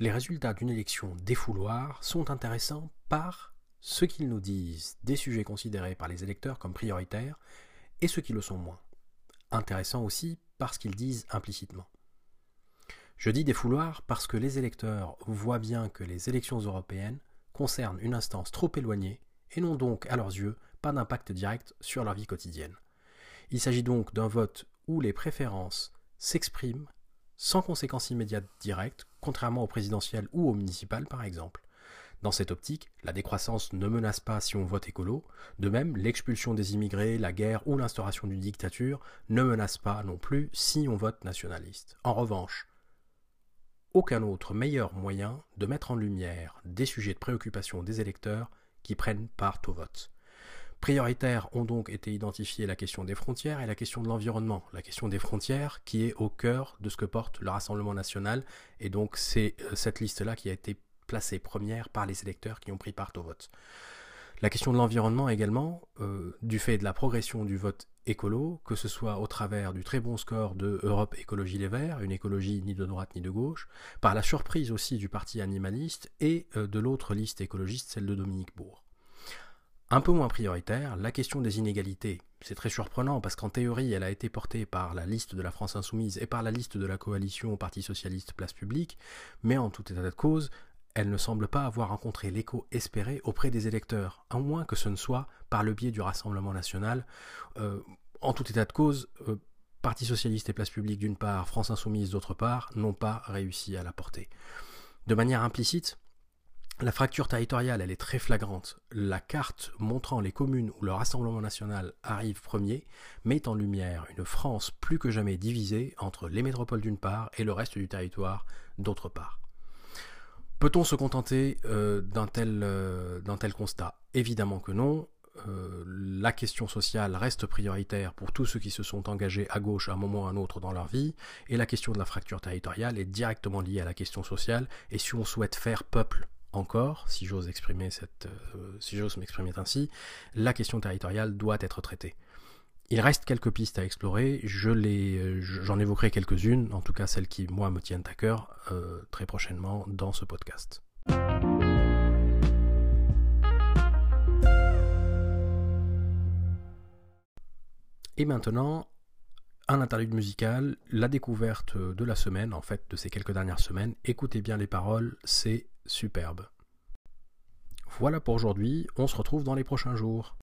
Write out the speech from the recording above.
les résultats d'une élection défouloir sont intéressants par ce qu'ils nous disent des sujets considérés par les électeurs comme prioritaires et ceux qui le sont moins. Intéressants aussi parce qu'ils disent implicitement. Je dis défouloir parce que les électeurs voient bien que les élections européennes concernent une instance trop éloignée et n'ont donc, à leurs yeux, pas d'impact direct sur leur vie quotidienne. Il s'agit donc d'un vote où les préférences s'expriment sans conséquences immédiates directes, contrairement au présidentiel ou au municipal par exemple. Dans cette optique, la décroissance ne menace pas si on vote écolo, de même l'expulsion des immigrés, la guerre ou l'instauration d'une dictature ne menace pas non plus si on vote nationaliste. En revanche, aucun autre meilleur moyen de mettre en lumière des sujets de préoccupation des électeurs qui prennent part au vote. Prioritaires ont donc été identifiées la question des frontières et la question de l'environnement. La question des frontières qui est au cœur de ce que porte le Rassemblement national, et donc c'est euh, cette liste-là qui a été placée première par les électeurs qui ont pris part au vote. La question de l'environnement également, euh, du fait de la progression du vote écolo, que ce soit au travers du très bon score de Europe Écologie Les Verts, une écologie ni de droite ni de gauche, par la surprise aussi du parti animaliste et euh, de l'autre liste écologiste, celle de Dominique Bourg. Un peu moins prioritaire, la question des inégalités. C'est très surprenant parce qu'en théorie, elle a été portée par la liste de la France Insoumise et par la liste de la coalition Parti Socialiste Place Publique, mais en tout état de cause, elle ne semble pas avoir rencontré l'écho espéré auprès des électeurs, à moins que ce ne soit par le biais du Rassemblement national. Euh, en tout état de cause, euh, Parti Socialiste et Place Publique d'une part, France Insoumise d'autre part, n'ont pas réussi à la porter. De manière implicite, la fracture territoriale, elle est très flagrante. La carte montrant les communes où le Rassemblement national arrive premier met en lumière une France plus que jamais divisée entre les métropoles d'une part et le reste du territoire d'autre part. Peut-on se contenter euh, euh, d'un tel, constat? Évidemment que non. Euh, la question sociale reste prioritaire pour tous ceux qui se sont engagés à gauche à un moment ou à un autre dans leur vie, et la question de la fracture territoriale est directement liée à la question sociale, et si on souhaite faire peuple encore, euh, si j'ose m'exprimer ainsi, la question territoriale doit être traitée. Il reste quelques pistes à explorer, je les, j'en évoquerai quelques-unes, en tout cas celles qui moi me tiennent à cœur euh, très prochainement dans ce podcast. Et maintenant, un interlude musical, la découverte de la semaine, en fait de ces quelques dernières semaines. Écoutez bien les paroles, c'est superbe. Voilà pour aujourd'hui, on se retrouve dans les prochains jours.